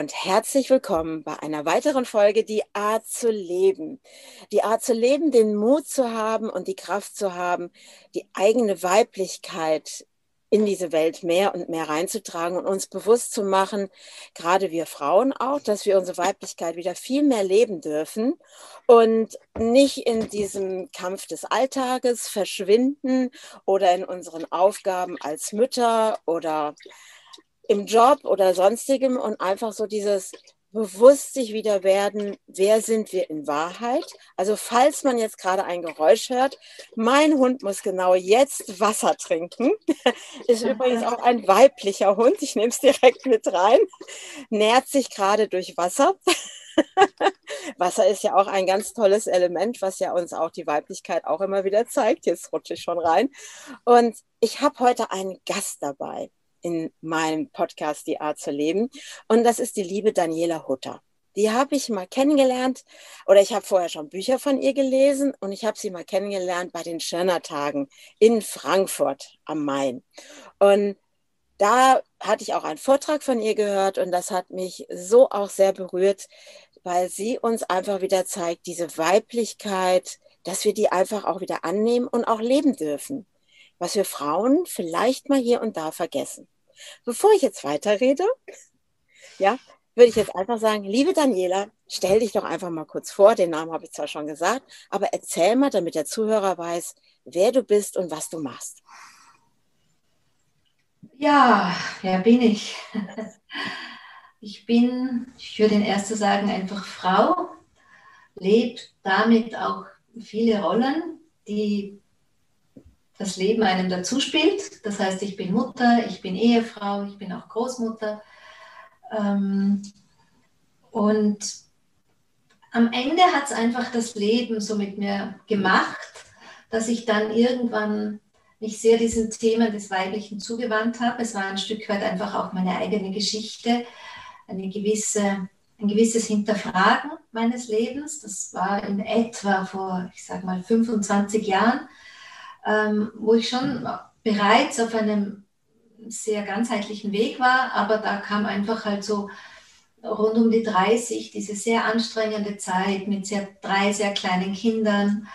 Und herzlich willkommen bei einer weiteren Folge Die Art zu leben. Die Art zu leben, den Mut zu haben und die Kraft zu haben, die eigene Weiblichkeit in diese Welt mehr und mehr reinzutragen und uns bewusst zu machen, gerade wir Frauen auch, dass wir unsere Weiblichkeit wieder viel mehr leben dürfen und nicht in diesem Kampf des Alltages verschwinden oder in unseren Aufgaben als Mütter oder im Job oder sonstigem und einfach so dieses bewusst sich wieder werden, wer sind wir in Wahrheit? Also falls man jetzt gerade ein Geräusch hört, mein Hund muss genau jetzt Wasser trinken. Ist übrigens auch ein weiblicher Hund, ich nehme es direkt mit rein, nährt sich gerade durch Wasser. Wasser ist ja auch ein ganz tolles Element, was ja uns auch die Weiblichkeit auch immer wieder zeigt. Jetzt rutsche ich schon rein. Und ich habe heute einen Gast dabei in meinem Podcast Die Art zu leben. Und das ist die liebe Daniela Hutter. Die habe ich mal kennengelernt oder ich habe vorher schon Bücher von ihr gelesen und ich habe sie mal kennengelernt bei den Schirner Tagen in Frankfurt am Main. Und da hatte ich auch einen Vortrag von ihr gehört und das hat mich so auch sehr berührt, weil sie uns einfach wieder zeigt, diese Weiblichkeit, dass wir die einfach auch wieder annehmen und auch leben dürfen was wir Frauen vielleicht mal hier und da vergessen. Bevor ich jetzt weiterrede, ja, würde ich jetzt einfach sagen, liebe Daniela, stell dich doch einfach mal kurz vor. Den Namen habe ich zwar schon gesagt, aber erzähl mal, damit der Zuhörer weiß, wer du bist und was du machst. Ja, wer bin ich? Ich bin, ich würde in erster sagen, einfach Frau, lebt damit auch viele Rollen, die das Leben einem dazu spielt. Das heißt, ich bin Mutter, ich bin Ehefrau, ich bin auch Großmutter. Ähm, und am Ende hat es einfach das Leben so mit mir gemacht, dass ich dann irgendwann mich sehr diesen Themen des Weiblichen zugewandt habe. Es war ein Stück weit einfach auch meine eigene Geschichte, eine gewisse, ein gewisses Hinterfragen meines Lebens. Das war in etwa vor, ich sage mal, 25 Jahren ähm, wo ich schon bereits auf einem sehr ganzheitlichen Weg war, aber da kam einfach halt so rund um die 30 diese sehr anstrengende Zeit mit sehr, drei sehr kleinen Kindern.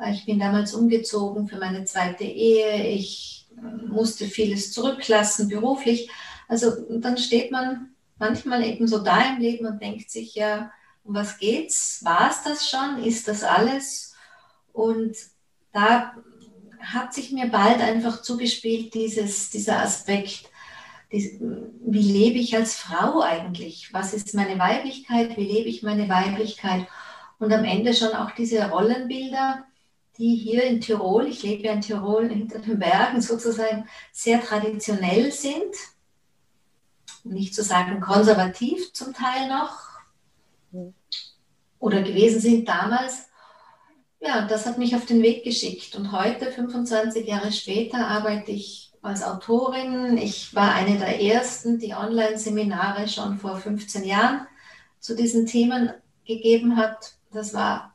Äh, ich bin damals umgezogen für meine zweite Ehe. Ich musste vieles zurücklassen beruflich. Also dann steht man manchmal eben so da im Leben und denkt sich ja, um was geht's? War es das schon? Ist das alles? Und da hat sich mir bald einfach zugespielt, dieses, dieser Aspekt, dies, wie lebe ich als Frau eigentlich? Was ist meine Weiblichkeit? Wie lebe ich meine Weiblichkeit? Und am Ende schon auch diese Rollenbilder, die hier in Tirol, ich lebe ja in Tirol hinter den Bergen sozusagen, sehr traditionell sind. Nicht zu sagen konservativ zum Teil noch. Oder gewesen sind damals ja, das hat mich auf den Weg geschickt. Und heute, 25 Jahre später, arbeite ich als Autorin. Ich war eine der ersten, die Online-Seminare schon vor 15 Jahren zu diesen Themen gegeben hat. Das war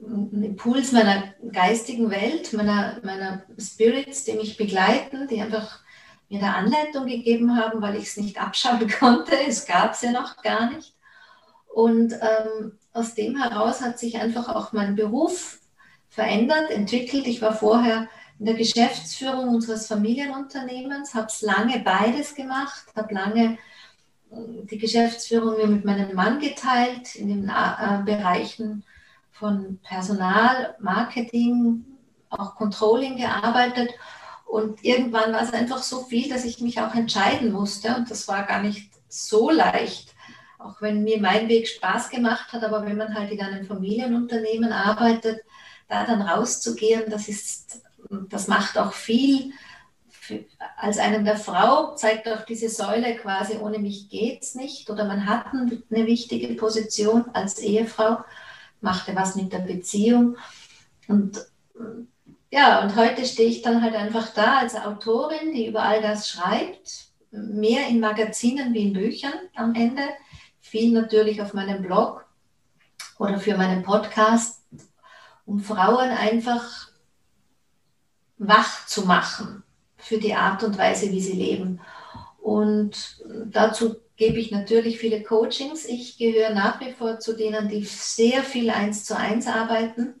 ein Impuls meiner geistigen Welt, meiner, meiner Spirits, die mich begleiten, die einfach mir eine Anleitung gegeben haben, weil ich es nicht abschauen konnte. Es gab es ja noch gar nicht. Und ähm, aus dem heraus hat sich einfach auch mein Beruf verändert, entwickelt. Ich war vorher in der Geschäftsführung unseres Familienunternehmens, habe es lange beides gemacht, habe lange äh, die Geschäftsführung mit meinem Mann geteilt in den äh, Bereichen von Personal, Marketing, auch Controlling gearbeitet. Und irgendwann war es einfach so viel, dass ich mich auch entscheiden musste. Und das war gar nicht so leicht, auch wenn mir mein Weg Spaß gemacht hat, aber wenn man halt in einem Familienunternehmen arbeitet, da dann rauszugehen, das ist, das macht auch viel als einen der Frau zeigt auch diese Säule quasi, ohne mich geht's nicht. Oder man hat eine wichtige Position als Ehefrau, machte was mit der Beziehung. Und ja, und heute stehe ich dann halt einfach da als Autorin, die über all das schreibt, mehr in Magazinen wie in Büchern am Ende, viel natürlich auf meinem Blog oder für meinen Podcast, um Frauen einfach wach zu machen für die Art und Weise, wie sie leben. Und dazu gebe ich natürlich viele Coachings. Ich gehöre nach wie vor zu denen, die sehr viel eins zu eins arbeiten,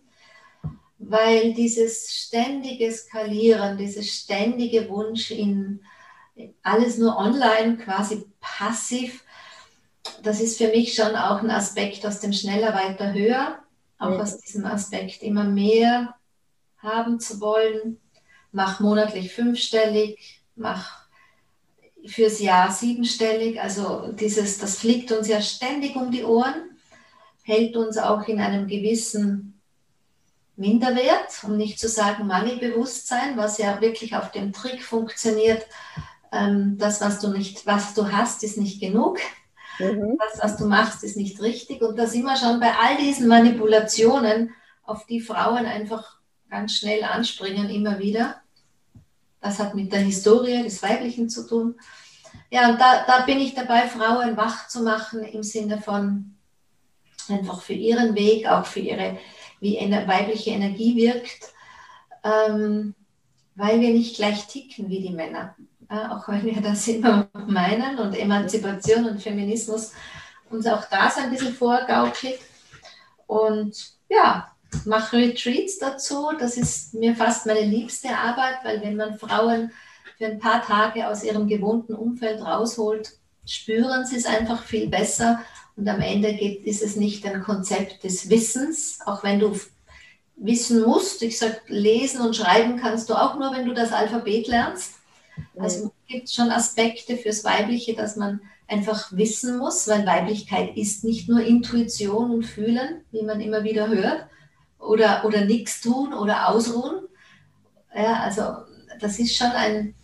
weil dieses ständige Skalieren, dieses ständige Wunsch in alles nur online, quasi passiv, das ist für mich schon auch ein Aspekt aus dem schneller, weiter, höher, auch ja. aus diesem Aspekt immer mehr haben zu wollen, mach monatlich fünfstellig, mach fürs Jahr siebenstellig. Also dieses, das fliegt uns ja ständig um die Ohren, hält uns auch in einem gewissen Minderwert, um nicht zu sagen Mangelbewusstsein, was ja wirklich auf dem Trick funktioniert. Ähm, das, was du nicht, was du hast, ist nicht genug. Mhm. Das, was du machst, ist nicht richtig. Und da sind wir schon bei all diesen Manipulationen, auf die Frauen einfach ganz schnell anspringen, immer wieder. Das hat mit der Historie des Weiblichen zu tun. Ja, und da, da bin ich dabei, Frauen wach zu machen im Sinne von einfach für ihren Weg, auch für ihre, wie eine weibliche Energie wirkt, ähm, weil wir nicht gleich ticken wie die Männer. Auch wenn wir das immer meinen und Emanzipation und Feminismus uns auch da so ein bisschen vorgaukelt. Und ja, mache Retreats dazu. Das ist mir fast meine liebste Arbeit, weil wenn man Frauen für ein paar Tage aus ihrem gewohnten Umfeld rausholt, spüren sie es einfach viel besser. Und am Ende geht, ist es nicht ein Konzept des Wissens, auch wenn du wissen musst. Ich sage, lesen und schreiben kannst du auch nur, wenn du das Alphabet lernst. Also gibt es schon Aspekte fürs Weibliche, dass man einfach wissen muss, weil Weiblichkeit ist nicht nur Intuition und Fühlen, wie man immer wieder hört, oder, oder nichts tun oder ausruhen. Ja, also das ist schon ein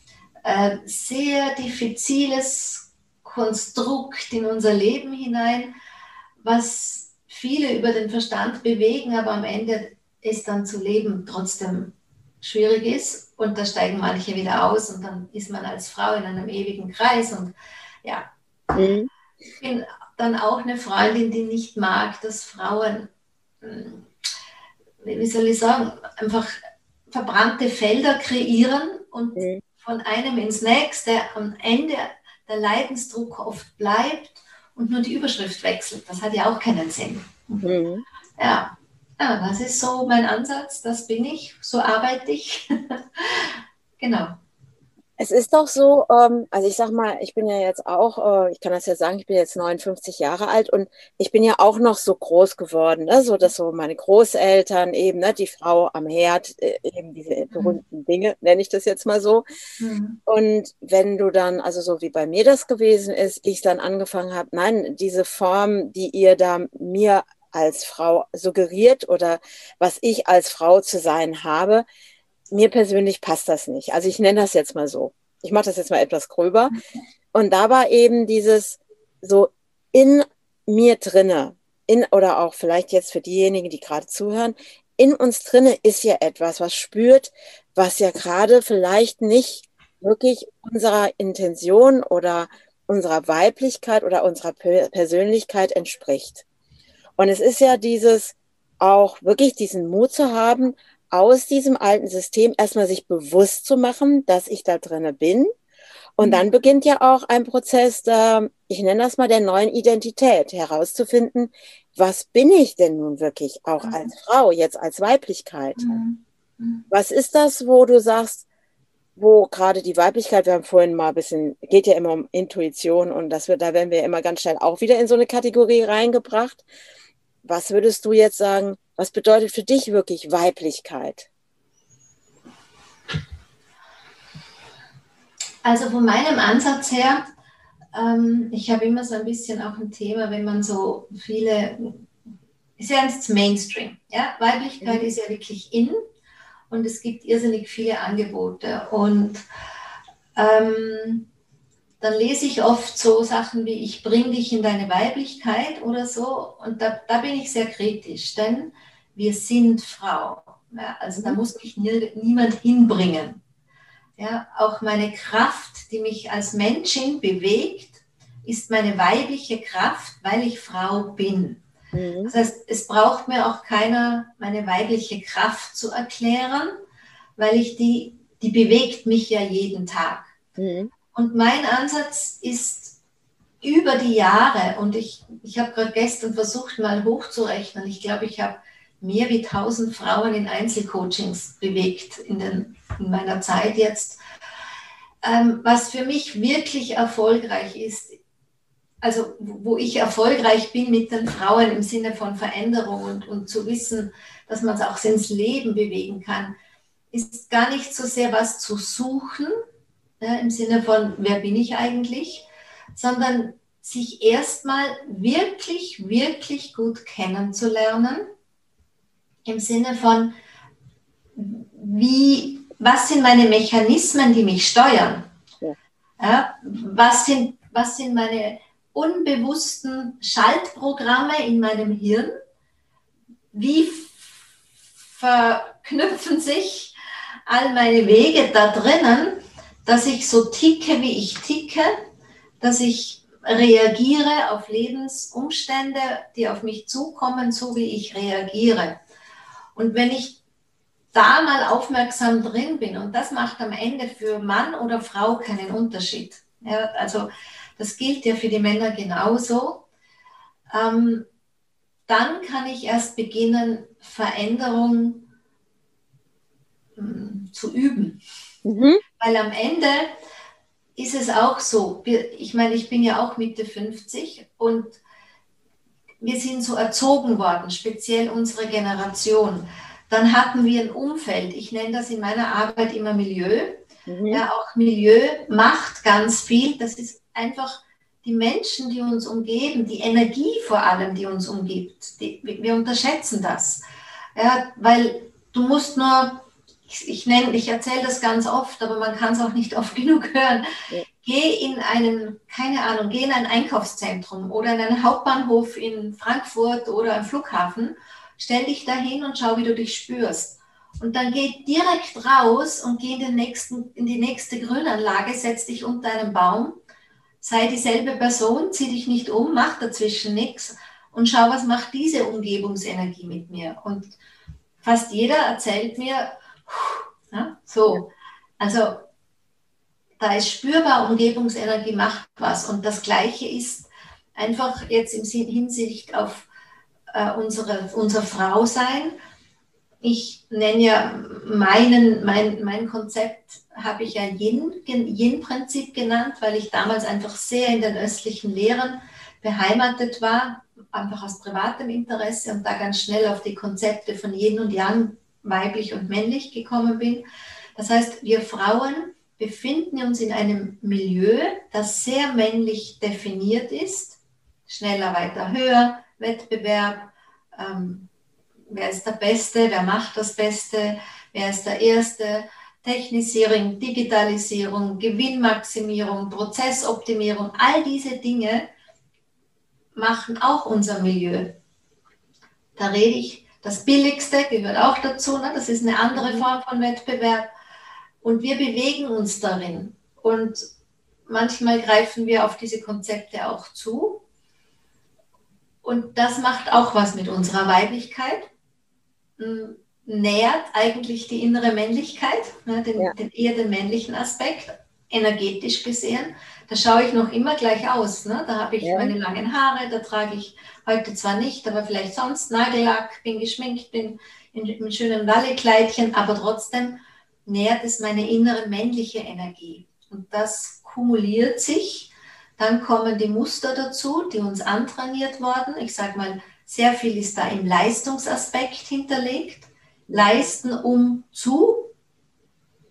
äh, sehr diffiziles Konstrukt in unser Leben hinein, was viele über den Verstand bewegen, aber am Ende es dann zu leben trotzdem schwierig ist und da steigen manche wieder aus und dann ist man als Frau in einem ewigen Kreis und ja, mhm. ich bin dann auch eine Freundin, die nicht mag, dass Frauen hm, wie soll ich sagen, einfach verbrannte Felder kreieren und mhm. von einem ins nächste am Ende der Leidensdruck oft bleibt und nur die Überschrift wechselt. Das hat ja auch keinen Sinn. Mhm. Ja. Ja, das ist so mein Ansatz, das bin ich, so arbeite ich. genau. Es ist doch so, ähm, also ich sag mal, ich bin ja jetzt auch, äh, ich kann das ja sagen, ich bin jetzt 59 Jahre alt und ich bin ja auch noch so groß geworden, ne? so dass so meine Großeltern eben, ne, die Frau am Herd, äh, eben diese mhm. berühmten Dinge, nenne ich das jetzt mal so. Mhm. Und wenn du dann, also so wie bei mir das gewesen ist, ich dann angefangen habe, nein, diese Form, die ihr da mir als Frau suggeriert oder was ich als Frau zu sein habe, mir persönlich passt das nicht. Also ich nenne das jetzt mal so. Ich mache das jetzt mal etwas gröber. Und da war eben dieses so in mir drinne, in oder auch vielleicht jetzt für diejenigen, die gerade zuhören, in uns drinne ist ja etwas, was spürt, was ja gerade vielleicht nicht wirklich unserer Intention oder unserer Weiblichkeit oder unserer Persönlichkeit entspricht. Und es ist ja dieses auch wirklich diesen Mut zu haben, aus diesem alten System erstmal sich bewusst zu machen, dass ich da drinne bin. Und mhm. dann beginnt ja auch ein Prozess der, ich nenne das mal der neuen Identität, herauszufinden, was bin ich denn nun wirklich auch mhm. als Frau, jetzt als Weiblichkeit? Mhm. mhm. Was ist das, wo du sagst, wo gerade die Weiblichkeit, wir haben vorhin mal ein bisschen, geht ja immer um Intuition und das wird, da werden wir immer ganz schnell auch wieder in so eine Kategorie reingebracht. Was würdest du jetzt sagen, was bedeutet für dich wirklich Weiblichkeit? Also von meinem Ansatz her, ähm, ich habe immer so ein bisschen auch ein Thema, wenn man so viele, ist ja ins Mainstream. Ja? Weiblichkeit mhm. ist ja wirklich in und es gibt irrsinnig viele Angebote. Und ähm, dann lese ich oft so Sachen wie, ich bringe dich in deine Weiblichkeit oder so. Und da, da bin ich sehr kritisch, denn wir sind Frau. Ja, also da mhm. muss mich nie, niemand hinbringen. Ja, auch meine Kraft, die mich als Menschin bewegt, ist meine weibliche Kraft, weil ich Frau bin. Mhm. Das heißt, es braucht mir auch keiner meine weibliche Kraft zu erklären, weil ich die, die bewegt mich ja jeden Tag. Mhm. Und mein Ansatz ist über die Jahre, und ich, ich habe gerade gestern versucht, mal hochzurechnen. Ich glaube, ich habe mehr wie 1000 Frauen in Einzelcoachings bewegt in, den, in meiner Zeit jetzt. Ähm, was für mich wirklich erfolgreich ist, also wo ich erfolgreich bin mit den Frauen im Sinne von Veränderung und, und zu wissen, dass man es auch ins Leben bewegen kann, ist gar nicht so sehr was zu suchen, ja, im Sinne von, wer bin ich eigentlich, sondern sich erstmal wirklich, wirklich gut kennenzulernen, im Sinne von, wie, was sind meine Mechanismen, die mich steuern? Ja, was, sind, was sind meine unbewussten Schaltprogramme in meinem Hirn? Wie verknüpfen sich all meine Wege da drinnen? Dass ich so ticke, wie ich ticke, dass ich reagiere auf Lebensumstände, die auf mich zukommen, so wie ich reagiere. Und wenn ich da mal aufmerksam drin bin, und das macht am Ende für Mann oder Frau keinen Unterschied. Ja, also das gilt ja für die Männer genauso. Ähm, dann kann ich erst beginnen, Veränderung hm, zu üben. Mhm. Weil am Ende ist es auch so, ich meine, ich bin ja auch Mitte 50 und wir sind so erzogen worden, speziell unsere Generation. Dann hatten wir ein Umfeld, ich nenne das in meiner Arbeit immer Milieu. Mhm. Ja, auch Milieu macht ganz viel. Das ist einfach die Menschen, die uns umgeben, die Energie vor allem, die uns umgibt. Die, wir unterschätzen das. Ja, weil du musst nur ich, ich, nenne, ich erzähle das ganz oft, aber man kann es auch nicht oft genug hören. Ja. Geh in einen, keine Ahnung, geh in ein Einkaufszentrum oder in einen Hauptbahnhof in Frankfurt oder am Flughafen, stell dich dahin und schau, wie du dich spürst. Und dann geh direkt raus und geh in, den nächsten, in die nächste Grünanlage, setz dich unter einem Baum, sei dieselbe Person, zieh dich nicht um, mach dazwischen nichts und schau, was macht diese Umgebungsenergie mit mir. Und fast jeder erzählt mir, ja, so, also da ist spürbar, Umgebungsenergie macht was. Und das Gleiche ist einfach jetzt im Hinsicht auf äh, unsere, unser Frausein. Ich nenne ja meinen, mein, mein Konzept, habe ich ja Yin-Prinzip genannt, weil ich damals einfach sehr in den östlichen Lehren beheimatet war, einfach aus privatem Interesse und da ganz schnell auf die Konzepte von Yin und Yang weiblich und männlich gekommen bin. Das heißt, wir Frauen befinden uns in einem Milieu, das sehr männlich definiert ist. Schneller, weiter, höher, Wettbewerb, ähm, wer ist der Beste, wer macht das Beste, wer ist der Erste, Technisierung, Digitalisierung, Gewinnmaximierung, Prozessoptimierung, all diese Dinge machen auch unser Milieu. Da rede ich das Billigste gehört auch dazu. Ne? Das ist eine andere mhm. Form von Wettbewerb. Und wir bewegen uns darin. Und manchmal greifen wir auf diese Konzepte auch zu. Und das macht auch was mit unserer Weiblichkeit. Nähert eigentlich die innere Männlichkeit, ne? den, ja. den, eher den männlichen Aspekt, energetisch gesehen. Da schaue ich noch immer gleich aus. Ne? Da habe ich ja. meine langen Haare, da trage ich Heute zwar nicht, aber vielleicht sonst Nagellack, bin geschminkt, bin in, in schönen Wallekleidchen, aber trotzdem nährt es meine innere männliche Energie. Und das kumuliert sich. Dann kommen die Muster dazu, die uns antrainiert worden. Ich sage mal, sehr viel ist da im Leistungsaspekt hinterlegt. Leisten um zu,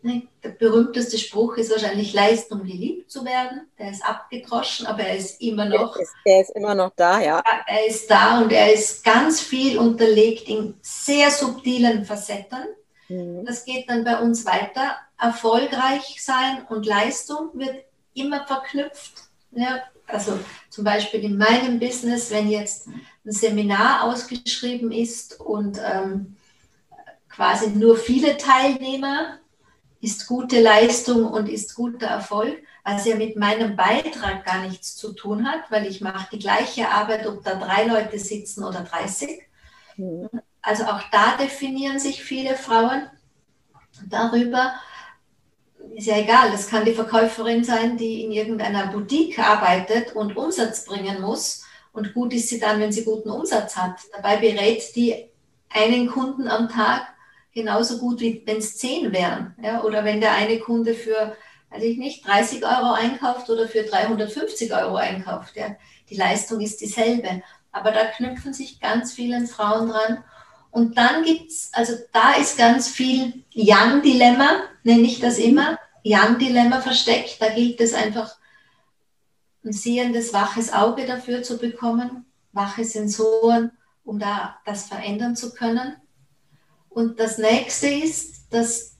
der berühmteste Spruch ist wahrscheinlich Leisten, um geliebt zu werden. Der ist abgedroschen, aber er ist immer noch. Der ist, der ist immer noch da, ja. Er ist da und er ist ganz viel unterlegt in sehr subtilen Facetten. Mhm. Das geht dann bei uns weiter. Erfolgreich sein und Leistung wird immer verknüpft. Ja, also zum Beispiel in meinem Business, wenn jetzt ein Seminar ausgeschrieben ist und ähm, quasi nur viele Teilnehmer, ist gute Leistung und ist guter Erfolg, was ja mit meinem Beitrag gar nichts zu tun hat, weil ich mache die gleiche Arbeit, ob da drei Leute sitzen oder 30. Mhm. Also auch da definieren sich viele Frauen darüber. Ist ja egal, das kann die Verkäuferin sein, die in irgendeiner Boutique arbeitet und Umsatz bringen muss. Und gut ist sie dann, wenn sie guten Umsatz hat. Dabei berät die einen Kunden am Tag genauso gut, wie wenn es zehn wären. Ja? Oder wenn der eine Kunde für, weiß ich nicht, 30 Euro einkauft oder für 350 Euro einkauft. Ja? Die Leistung ist dieselbe. Aber da knüpfen sich ganz viele Frauen dran. Und dann gibt es, also da ist ganz viel Young-Dilemma, nenne ich das immer, Young-Dilemma versteckt. Da gilt es einfach, ein sehendes, waches Auge dafür zu bekommen, wache Sensoren, um da das verändern zu können. Und das nächste ist, dass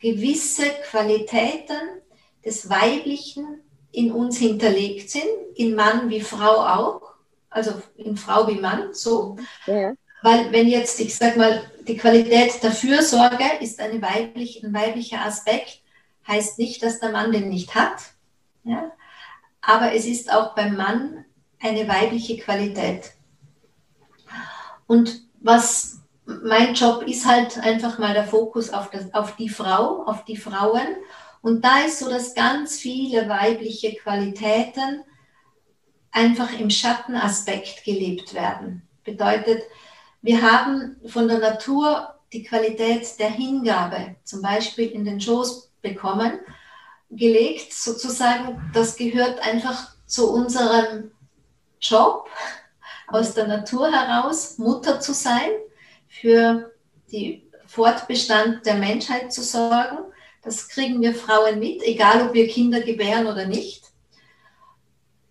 gewisse Qualitäten des Weiblichen in uns hinterlegt sind, in Mann wie Frau auch, also in Frau wie Mann, so. Ja. Weil wenn jetzt, ich sag mal, die Qualität der Fürsorge ist eine weiblich, ein weiblicher Aspekt, heißt nicht, dass der Mann den nicht hat. Ja? Aber es ist auch beim Mann eine weibliche Qualität. Und was mein Job ist halt einfach mal der Fokus auf, das, auf die Frau, auf die Frauen. Und da ist so, dass ganz viele weibliche Qualitäten einfach im Schattenaspekt gelebt werden. Bedeutet, wir haben von der Natur die Qualität der Hingabe, zum Beispiel in den Schoß bekommen, gelegt, sozusagen. Das gehört einfach zu unserem Job aus der Natur heraus, Mutter zu sein, für den Fortbestand der Menschheit zu sorgen. Das kriegen wir Frauen mit, egal ob wir Kinder gebären oder nicht.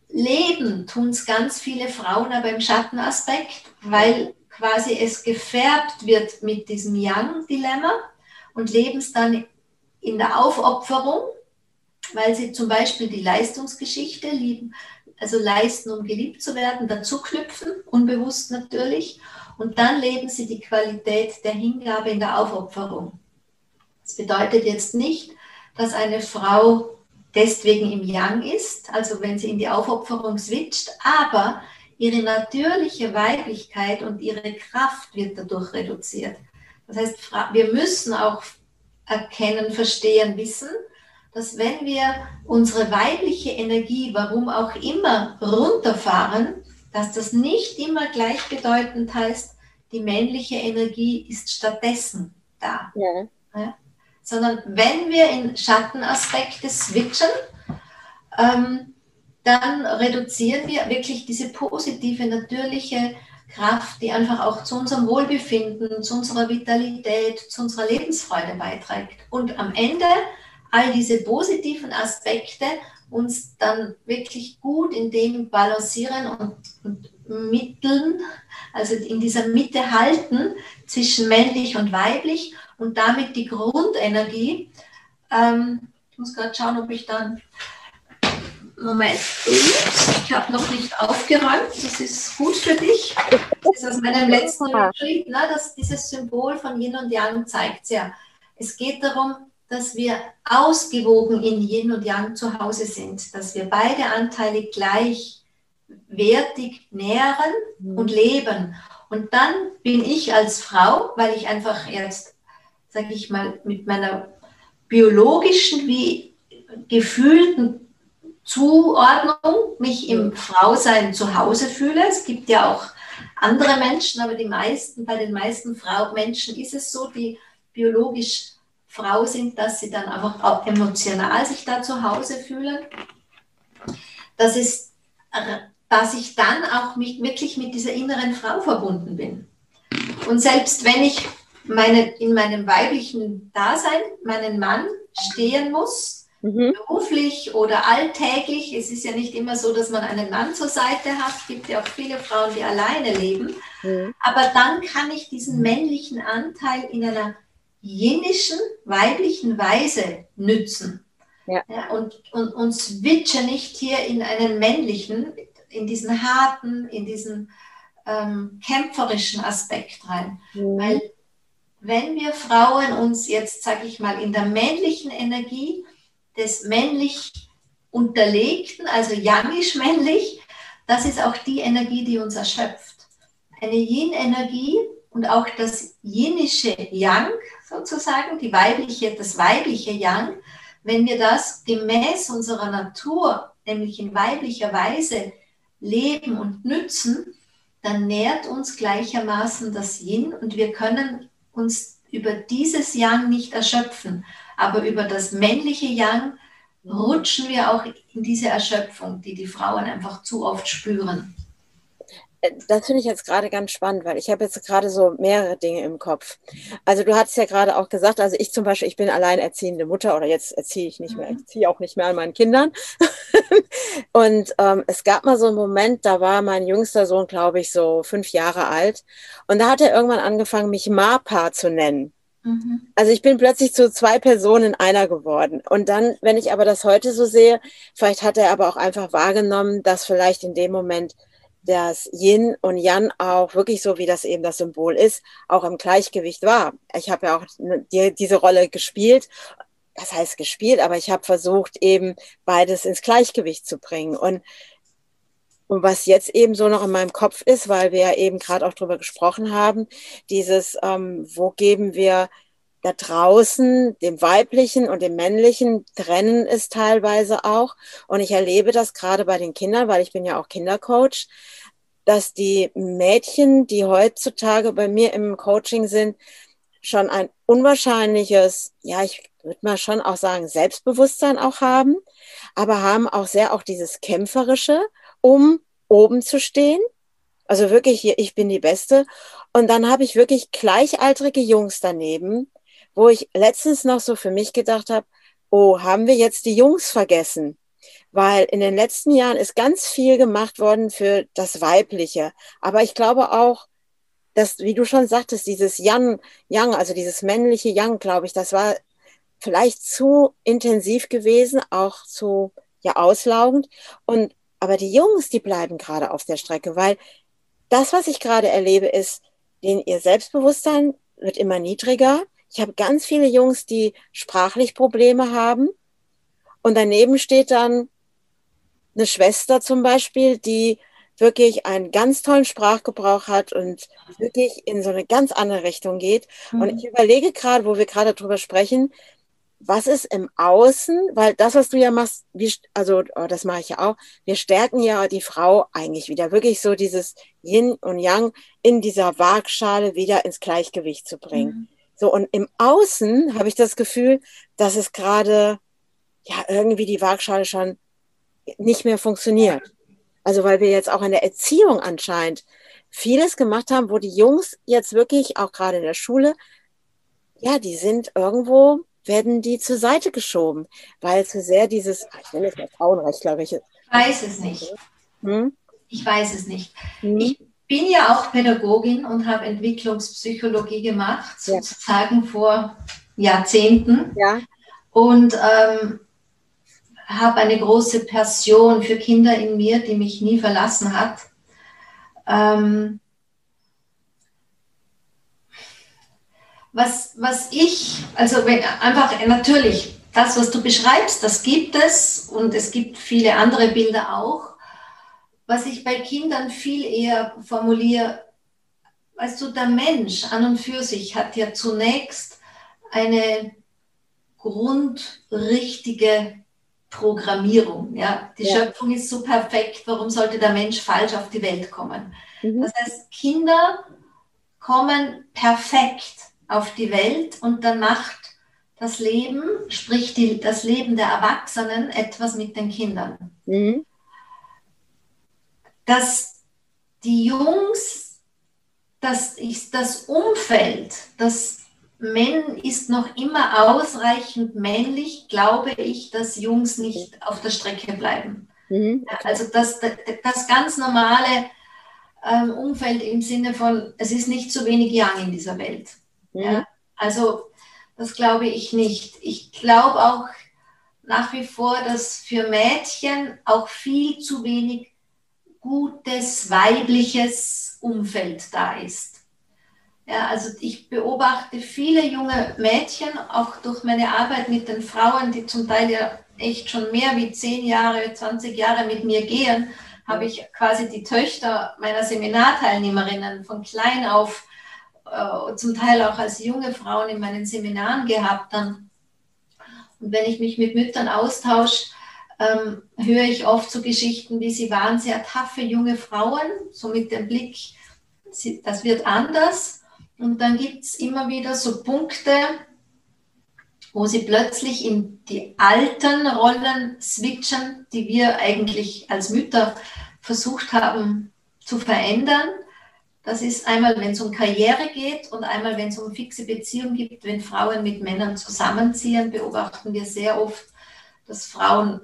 Leben tun es ganz viele Frauen aber im Schattenaspekt, weil quasi es gefärbt wird mit diesem Yang-Dilemma und leben es dann in der Aufopferung, weil sie zum Beispiel die Leistungsgeschichte lieben, also leisten, um geliebt zu werden, dazu knüpfen, unbewusst natürlich, und dann leben sie die Qualität der Hingabe in der Aufopferung. Das bedeutet jetzt nicht, dass eine Frau deswegen im Yang ist, also wenn sie in die Aufopferung switcht, aber ihre natürliche Weiblichkeit und ihre Kraft wird dadurch reduziert. Das heißt, wir müssen auch erkennen, verstehen, wissen, dass wenn wir unsere weibliche Energie, warum auch immer, runterfahren, dass das nicht immer gleichbedeutend heißt, die männliche Energie ist stattdessen da. Ja. Ja? Sondern wenn wir in Schattenaspekte switchen, ähm, dann reduzieren wir wirklich diese positive, natürliche Kraft, die einfach auch zu unserem Wohlbefinden, zu unserer Vitalität, zu unserer Lebensfreude beiträgt. Und am Ende all diese positiven Aspekte uns dann wirklich gut in dem balancieren und, und mitteln, also in dieser Mitte halten zwischen männlich und weiblich und damit die Grundenergie. Ähm, ich muss gerade schauen, ob ich dann Moment, ich habe noch nicht aufgeräumt, das ist gut für dich. Das ist aus meinem letzten Retreat, ne, dass dieses Symbol von Yin und Yang zeigt ja. Es geht darum, dass wir ausgewogen in Yin und Yang zu Hause sind, dass wir beide Anteile gleichwertig nähren mhm. und leben. Und dann bin ich als Frau, weil ich einfach jetzt, sage ich mal, mit meiner biologischen wie gefühlten Zuordnung, mich im Frausein zu Hause fühle. Es gibt ja auch andere Menschen, aber die meisten, bei den meisten Frau Menschen ist es so, die biologisch Frau sind, dass sie dann einfach auch emotional sich da zu Hause fühlen. Das ist, dass ich dann auch mich wirklich mit dieser inneren Frau verbunden bin. Und selbst wenn ich meine, in meinem weiblichen Dasein meinen Mann stehen muss, mhm. beruflich oder alltäglich. Es ist ja nicht immer so, dass man einen Mann zur Seite hat. Es gibt ja auch viele Frauen, die alleine leben. Mhm. Aber dann kann ich diesen männlichen Anteil in einer jinnischen, weiblichen Weise nützen. Ja. Ja, und, und, und switche nicht hier in einen männlichen, in diesen harten, in diesen ähm, kämpferischen Aspekt rein. Mhm. Weil wenn wir Frauen uns jetzt, sage ich mal, in der männlichen Energie des männlich Unterlegten, also yangisch männlich, das ist auch die Energie, die uns erschöpft. Eine Yin-Energie und auch das yinische Yang sozusagen, die weibliche, das weibliche Yang, wenn wir das gemäß unserer Natur, nämlich in weiblicher Weise leben und nützen, dann nährt uns gleichermaßen das Yin und wir können uns über dieses Yang nicht erschöpfen, aber über das männliche Yang rutschen wir auch in diese Erschöpfung, die die Frauen einfach zu oft spüren. Äh, das finde ich jetzt gerade ganz spannend, weil ich habe jetzt gerade so mehrere Dinge im Kopf. Also du hattest ja gerade auch gesagt, also ich zum Beispiel, ich bin alleinerziehende Mutter oder jetzt erziehe ich nicht mehr, ich ziehe auch nicht mehr an meinen Kindern. und ähm, es gab mal so einen Moment, da war mein jüngster Sohn, glaube ich, so fünf Jahre alt. Und da hat er irgendwann angefangen, mich Mapa zu nennen. Mhm. Also ich bin plötzlich zu zwei Personen in einer geworden. Und dann, wenn ich aber das heute so sehe, vielleicht hat er aber auch einfach wahrgenommen, dass vielleicht in dem Moment das Yin und Yang auch wirklich so, wie das eben das Symbol ist, auch im Gleichgewicht war. Ich habe ja auch die, diese Rolle gespielt. Das heißt gespielt, aber ich habe versucht, eben beides ins Gleichgewicht zu bringen. Und, und was jetzt eben so noch in meinem Kopf ist, weil wir ja eben gerade auch drüber gesprochen haben, dieses, ähm, wo geben wir da draußen, dem weiblichen und dem männlichen, trennen es teilweise auch. Und ich erlebe das gerade bei den Kindern, weil ich bin ja auch Kindercoach, dass die Mädchen, die heutzutage bei mir im Coaching sind, schon ein unwahrscheinliches, ja, ich würde mal schon auch sagen, Selbstbewusstsein auch haben, aber haben auch sehr auch dieses Kämpferische, um oben zu stehen. Also wirklich hier, ich bin die Beste. Und dann habe ich wirklich gleichaltrige Jungs daneben, wo ich letztens noch so für mich gedacht habe, oh, haben wir jetzt die Jungs vergessen? Weil in den letzten Jahren ist ganz viel gemacht worden für das Weibliche. Aber ich glaube auch, dass, wie du schon sagtest, dieses Yang, Yang, also dieses männliche Yang, glaube ich, das war vielleicht zu intensiv gewesen, auch zu ja auslaugend. Und aber die Jungs, die bleiben gerade auf der Strecke, weil das, was ich gerade erlebe, ist, den ihr Selbstbewusstsein wird immer niedriger. Ich habe ganz viele Jungs, die sprachlich Probleme haben. Und daneben steht dann eine Schwester zum Beispiel, die wirklich einen ganz tollen Sprachgebrauch hat und wirklich in so eine ganz andere Richtung geht. Mhm. Und ich überlege gerade, wo wir gerade drüber sprechen, was ist im Außen, weil das, was du ja machst, wie, also oh, das mache ich ja auch, wir stärken ja die Frau eigentlich wieder, wirklich so dieses Yin und Yang in dieser Waagschale wieder ins Gleichgewicht zu bringen. Mhm. So, und im Außen habe ich das Gefühl, dass es gerade, ja, irgendwie die Waagschale schon nicht mehr funktioniert. Also, weil wir jetzt auch in der Erziehung anscheinend vieles gemacht haben, wo die Jungs jetzt wirklich, auch gerade in der Schule, ja, die sind irgendwo, werden die zur Seite geschoben, weil zu sehr dieses, ah, ich nenne es mal Frauenrecht, glaube ich. Ich weiß es nicht. Hm? Ich weiß es nicht. Hm? Ich bin ja auch Pädagogin und habe Entwicklungspsychologie gemacht, ja. sozusagen vor Jahrzehnten. Ja. Und ähm, habe eine große Passion für Kinder in mir, die mich nie verlassen hat. Ähm, was, was ich, also wenn, einfach natürlich, das, was du beschreibst, das gibt es und es gibt viele andere Bilder auch was ich bei Kindern viel eher formuliere, weißt du, der Mensch an und für sich hat ja zunächst eine grundrichtige Programmierung. Ja? Die ja. Schöpfung ist so perfekt, warum sollte der Mensch falsch auf die Welt kommen? Mhm. Das heißt, Kinder kommen perfekt auf die Welt und dann macht das Leben, sprich die, das Leben der Erwachsenen, etwas mit den Kindern. Mhm dass die Jungs, das ist das Umfeld, das Men ist noch immer ausreichend männlich, glaube ich, dass Jungs nicht auf der Strecke bleiben. Mhm. Also das, das ganz normale ähm, Umfeld im Sinne von, es ist nicht zu wenig Young in dieser Welt. Mhm. Ja? Also Das glaube ich nicht. Ich glaube auch nach wie vor, dass für Mädchen auch viel zu wenig gutes weibliches Umfeld da ist. Ja, also ich beobachte viele junge Mädchen, auch durch meine Arbeit mit den Frauen, die zum Teil ja echt schon mehr wie zehn Jahre, 20 Jahre mit mir gehen, habe ich quasi die Töchter meiner Seminarteilnehmerinnen von klein auf, äh, zum Teil auch als junge Frauen in meinen Seminaren gehabt. Dann. Und wenn ich mich mit Müttern austausche, ähm, höre ich oft so Geschichten, wie sie waren sehr taffe junge Frauen, so mit dem Blick, sie, das wird anders. Und dann gibt es immer wieder so Punkte, wo sie plötzlich in die alten Rollen switchen, die wir eigentlich als Mütter versucht haben zu verändern. Das ist einmal, wenn es um Karriere geht und einmal, wenn es um fixe Beziehungen gibt. Wenn Frauen mit Männern zusammenziehen, beobachten wir sehr oft, dass Frauen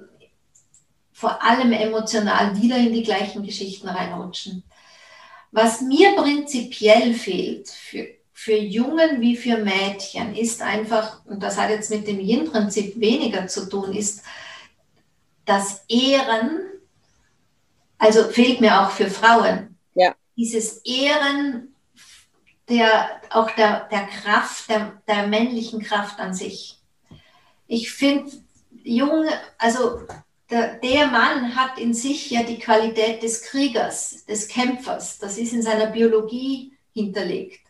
vor allem emotional wieder in die gleichen Geschichten reinrutschen. Was mir prinzipiell fehlt für für Jungen wie für Mädchen ist einfach, und das hat jetzt mit dem Yin-Prinzip weniger zu tun, ist das Ehren, also fehlt mir auch für Frauen, ja. dieses Ehren der, auch der, der Kraft, der, der männlichen Kraft an sich. Ich finde, Junge, also der, der, Mann hat in sich ja die Qualität des Kriegers, des Kämpfers. Das ist in seiner Biologie hinterlegt.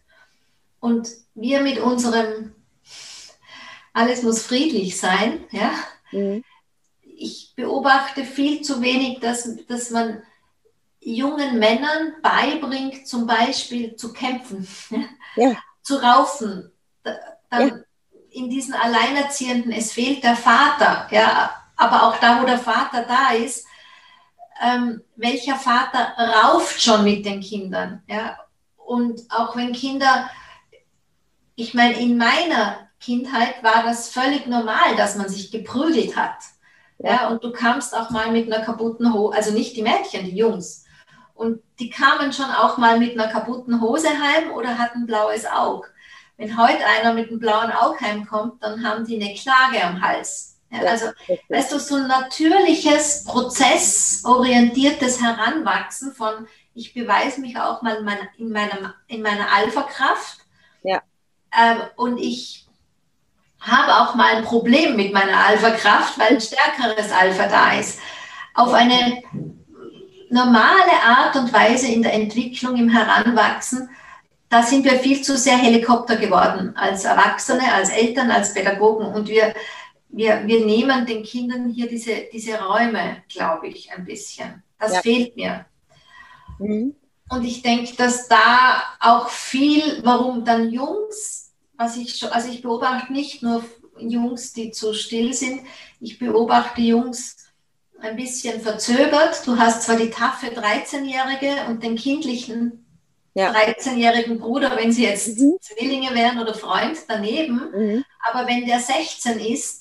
Und wir mit unserem, alles muss friedlich sein, ja. Mhm. Ich beobachte viel zu wenig, dass, dass man jungen Männern beibringt, zum Beispiel zu kämpfen, ja. zu raufen. Dann ja. in diesen Alleinerziehenden, es fehlt der Vater, ja, aber auch da, wo der Vater da ist, ähm, welcher Vater rauft schon mit den Kindern, ja, und auch wenn Kinder ich meine, in meiner Kindheit war das völlig normal, dass man sich geprügelt hat. Ja, ja und du kamst auch mal mit einer kaputten Hose, also nicht die Mädchen, die Jungs. Und die kamen schon auch mal mit einer kaputten Hose heim oder hatten blaues Auge. Wenn heute einer mit einem blauen Auge heimkommt, dann haben die eine Klage am Hals. Ja, also, weißt du, so ein natürliches, prozessorientiertes Heranwachsen von, ich beweise mich auch mal in meiner, in meiner Alpha-Kraft ähm, und ich habe auch mal ein Problem mit meiner Alpha-Kraft, weil ein stärkeres Alpha da ist. Auf eine normale Art und Weise in der Entwicklung, im Heranwachsen, da sind wir viel zu sehr Helikopter geworden, als Erwachsene, als Eltern, als Pädagogen. Und wir, wir, wir nehmen den Kindern hier diese, diese Räume, glaube ich, ein bisschen. Das ja. fehlt mir. Mhm. Und ich denke, dass da auch viel, warum dann Jungs, was ich schon, also ich beobachte nicht nur Jungs, die zu still sind, ich beobachte Jungs ein bisschen verzögert. Du hast zwar die taffe 13-Jährige und den kindlichen ja. 13-jährigen Bruder, wenn sie jetzt mhm. Zwillinge wären oder Freund daneben, mhm. aber wenn der 16 ist,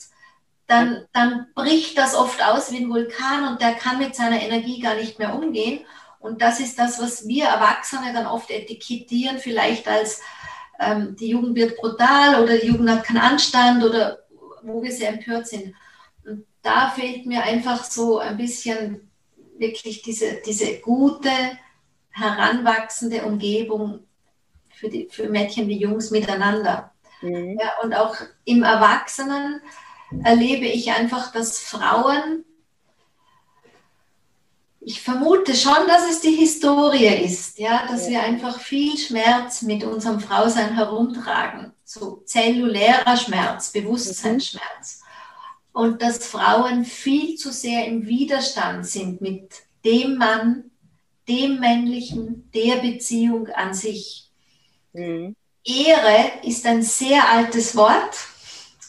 dann, dann bricht das oft aus wie ein Vulkan und der kann mit seiner Energie gar nicht mehr umgehen. Und das ist das, was wir Erwachsene dann oft etikettieren, vielleicht als ähm, die Jugend wird brutal oder die Jugend hat keinen Anstand oder wo wir sehr empört sind. Und da fehlt mir einfach so ein bisschen wirklich diese, diese gute, heranwachsende Umgebung für, die, für Mädchen wie Jungs miteinander. Mhm. Ja, und auch im Erwachsenen erlebe ich einfach, dass Frauen ich vermute schon, dass es die Historie ist, ja, dass ja. wir einfach viel Schmerz mit unserem Frausein herumtragen, so zellulärer Schmerz, Bewusstseinsschmerz. Mhm. Und dass Frauen viel zu sehr im Widerstand sind mit dem Mann, dem Männlichen, der Beziehung an sich. Mhm. Ehre ist ein sehr altes Wort,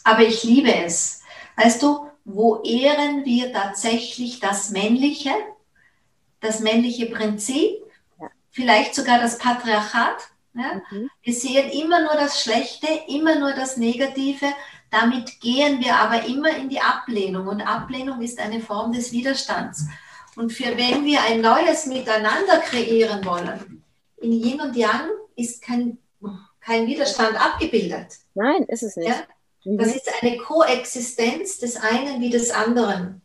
aber ich liebe es. Weißt du, wo ehren wir tatsächlich das Männliche? das männliche Prinzip, ja. vielleicht sogar das Patriarchat. Ja? Mhm. Wir sehen immer nur das Schlechte, immer nur das Negative. Damit gehen wir aber immer in die Ablehnung. Und Ablehnung ist eine Form des Widerstands. Und für wenn wir ein neues Miteinander kreieren wollen, in Yin und Yang ist kein, kein Widerstand abgebildet. Nein, ist es nicht. Ja? Mhm. Das ist eine Koexistenz des einen wie des anderen.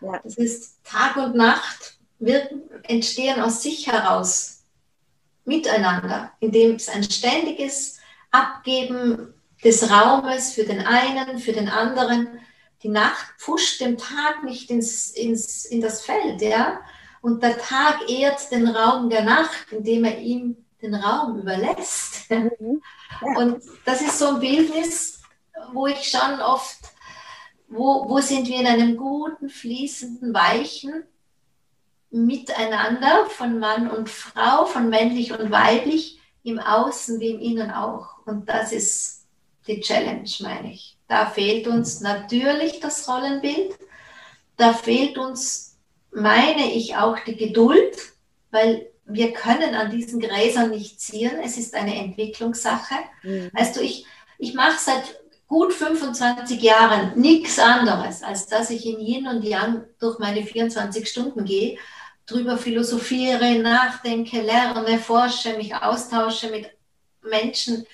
Ja. Das ist Tag und Nacht wirken, entstehen aus sich heraus miteinander, indem es ein ständiges Abgeben des Raumes für den einen, für den anderen. Die Nacht pfuscht dem Tag nicht ins, ins, in das Feld, ja. Und der Tag ehrt den Raum der Nacht, indem er ihm den Raum überlässt. Mhm. Ja. Und das ist so ein Bildnis, wo ich schon oft, wo, wo sind wir in einem guten, fließenden, weichen Miteinander von Mann und Frau, von männlich und weiblich, im Außen wie im Innen auch. Und das ist die Challenge, meine ich. Da fehlt uns natürlich das Rollenbild. Da fehlt uns, meine ich, auch die Geduld, weil wir können an diesen Gräsern nicht ziehen. Es ist eine Entwicklungssache. Mhm. Weißt du, ich, ich mache seit gut 25 Jahren nichts anderes, als dass ich in Yin und Yang durch meine 24 Stunden gehe, drüber philosophiere, nachdenke, lerne, forsche, mich austausche mit Menschen,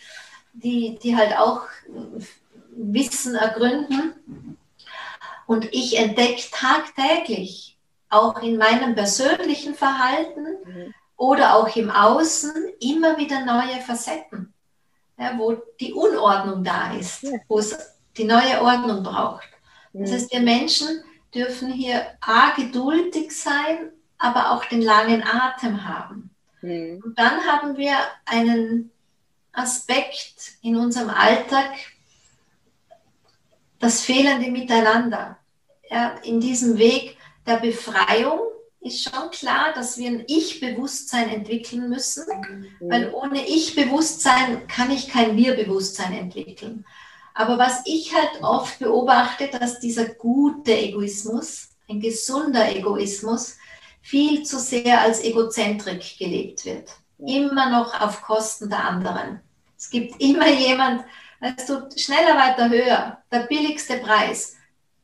die, die halt auch Wissen ergründen. Und ich entdecke tagtäglich, auch in meinem persönlichen Verhalten mhm. oder auch im Außen, immer wieder neue Facetten ja, wo die Unordnung da ist, ja. wo es die neue Ordnung braucht. Das heißt, wir Menschen dürfen hier A, geduldig sein, aber auch den langen Atem haben. Und dann haben wir einen Aspekt in unserem Alltag, das fehlende Miteinander. Ja, in diesem Weg der Befreiung ist schon klar, dass wir ein Ich-Bewusstsein entwickeln müssen, mhm. weil ohne Ich-Bewusstsein kann ich kein Wir-Bewusstsein entwickeln. Aber was ich halt oft beobachte, dass dieser gute Egoismus, ein gesunder Egoismus, viel zu sehr als Egozentrik gelebt wird. Immer noch auf Kosten der anderen. Es gibt immer jemand, weißt du, schneller, weiter, höher, der billigste Preis,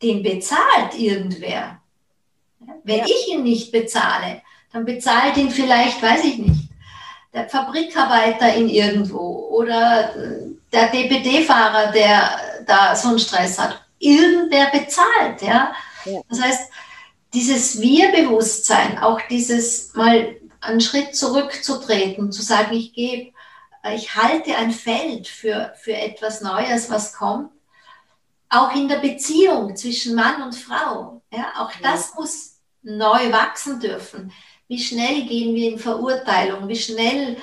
den bezahlt irgendwer. Wenn ja. ich ihn nicht bezahle, dann bezahlt ihn vielleicht, weiß ich nicht, der Fabrikarbeiter in irgendwo oder der DPD-Fahrer, der da so einen Stress hat. Irgendwer bezahlt, ja. ja. Das heißt, dieses Wir-Bewusstsein, auch dieses mal einen Schritt zurückzutreten, zu sagen, ich gebe, ich halte ein Feld für, für etwas Neues, was kommt, auch in der Beziehung zwischen Mann und Frau. Ja, auch das muss neu wachsen dürfen. Wie schnell gehen wir in Verurteilung? Wie schnell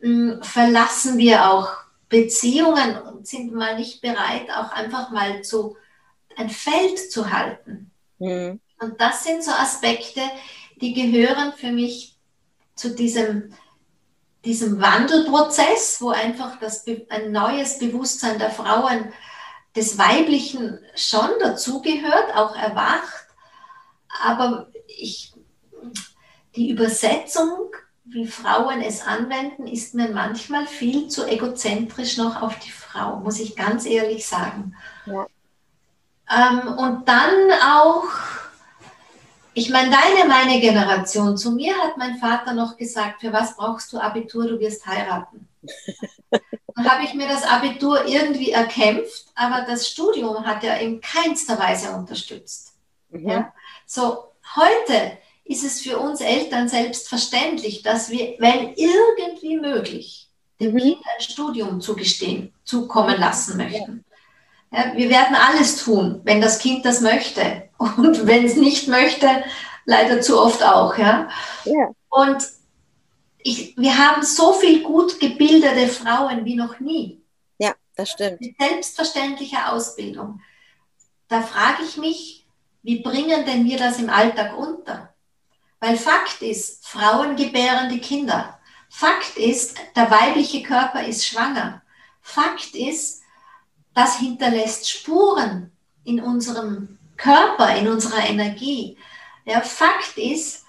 mh, hm, verlassen wir auch Beziehungen und sind mal nicht bereit, auch einfach mal zu ein Feld zu halten? Mhm. Und das sind so Aspekte, die gehören für mich zu diesem, diesem Wandelprozess, wo einfach das, ein neues Bewusstsein der Frauen, des Weiblichen schon dazugehört, auch erwacht. Aber ich, die Übersetzung, wie Frauen es anwenden, ist mir manchmal viel zu egozentrisch noch auf die Frau, muss ich ganz ehrlich sagen. Ja. Ähm, und dann auch, ich meine, deine, meine Generation, zu mir hat mein Vater noch gesagt, für was brauchst du Abitur, du wirst heiraten. Dann habe ich mir das Abitur irgendwie erkämpft, aber das Studium hat ja in keinster Weise unterstützt. Mhm. Ja? So, Heute ist es für uns Eltern selbstverständlich, dass wir, wenn irgendwie möglich, dem mhm. Kind ein Studium zugestehen, zukommen lassen möchten. Ja, wir werden alles tun, wenn das Kind das möchte. Und wenn es nicht möchte, leider zu oft auch. Ja? ja. Und ich, wir haben so viel gut gebildete Frauen wie noch nie. Ja, das stimmt. Mit selbstverständlicher Ausbildung. Da frage ich mich, wie bringen denn wir das im Alltag unter? Weil Fakt ist, Frauen gebären die Kinder. Fakt ist, der weibliche Körper ist schwanger. Fakt ist, das hinterlässt Spuren in unserem Körper, in unserer Energie. Der Fakt ist,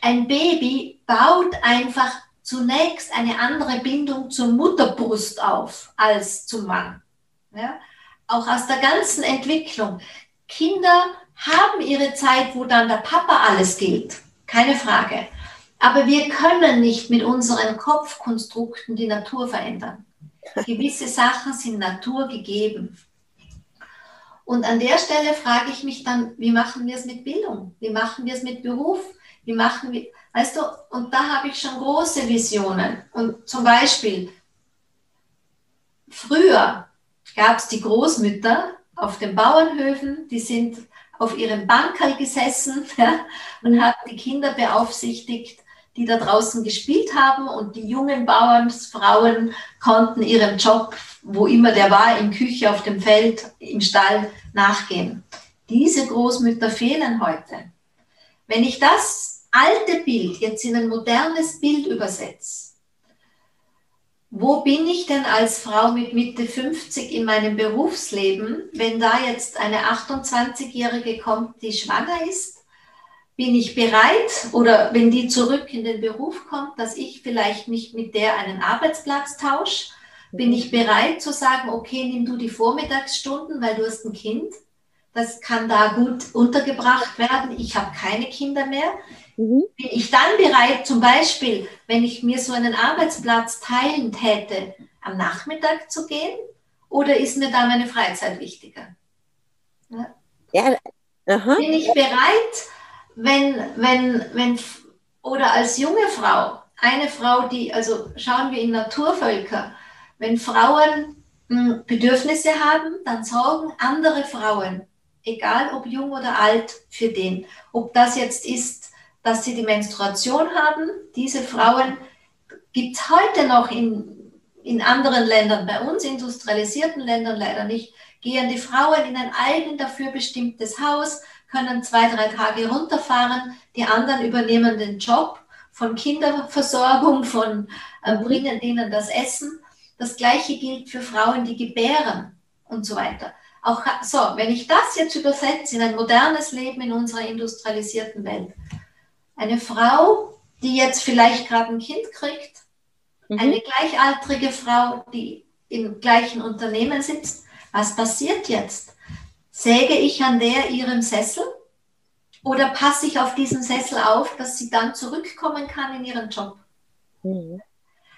ein Baby baut einfach zunächst eine andere Bindung zur Mutterbrust auf als zum Mann. Ja? Auch aus der ganzen Entwicklung. Kinder haben ihre Zeit, wo dann der Papa alles gilt. Keine Frage. Aber wir können nicht mit unseren Kopfkonstrukten die Natur verändern. Gewisse Sachen sind naturgegeben. Und an der Stelle frage ich mich dann, wie machen wir es mit Bildung? Wie machen wir es mit Beruf? Wie machen wir, weißt du, und da habe ich schon große Visionen. Und zum Beispiel, früher gab es die Großmütter auf den Bauernhöfen, die sind auf ihrem Bankerl gesessen ja, und haben die Kinder beaufsichtigt, die da draußen gespielt haben und die jungen Bauernsfrauen konnten ihrem Job, wo immer der war, in Küche, auf dem Feld, im Stall nachgehen. Diese Großmütter fehlen heute. Wenn ich das alte Bild jetzt in ein modernes Bild übersetze, wo bin ich denn als Frau mit Mitte 50 in meinem Berufsleben, wenn da jetzt eine 28-Jährige kommt, die schwanger ist? Bin ich bereit oder wenn die zurück in den Beruf kommt, dass ich vielleicht mich mit der einen Arbeitsplatz tausche? Bin ich bereit zu sagen, okay, nimm du die Vormittagsstunden, weil du hast ein Kind? Das kann da gut untergebracht werden. Ich habe keine Kinder mehr. Mhm. Bin ich dann bereit, zum Beispiel, wenn ich mir so einen Arbeitsplatz teilen täte, am Nachmittag zu gehen? Oder ist mir da meine Freizeit wichtiger? Ja. ja. Bin ich bereit, wenn, wenn, wenn, oder als junge Frau, eine Frau, die, also schauen wir in Naturvölker, wenn Frauen hm, Bedürfnisse haben, dann sorgen andere Frauen, egal ob jung oder alt, für den. Ob das jetzt ist, dass sie die Menstruation haben. Diese Frauen gibt es heute noch in, in anderen Ländern, bei uns industrialisierten Ländern leider nicht, gehen die Frauen in ein eigen dafür bestimmtes Haus, können zwei, drei Tage runterfahren, die anderen übernehmen den Job von Kinderversorgung, von äh, bringen denen das Essen. Das gleiche gilt für Frauen, die gebären und so weiter. Auch so, wenn ich das jetzt übersetze in ein modernes Leben in unserer industrialisierten Welt, eine Frau, die jetzt vielleicht gerade ein Kind kriegt, mhm. eine gleichaltrige Frau, die im gleichen Unternehmen sitzt. Was passiert jetzt? Säge ich an der ihrem Sessel oder passe ich auf diesen Sessel auf, dass sie dann zurückkommen kann in ihren Job? Mhm.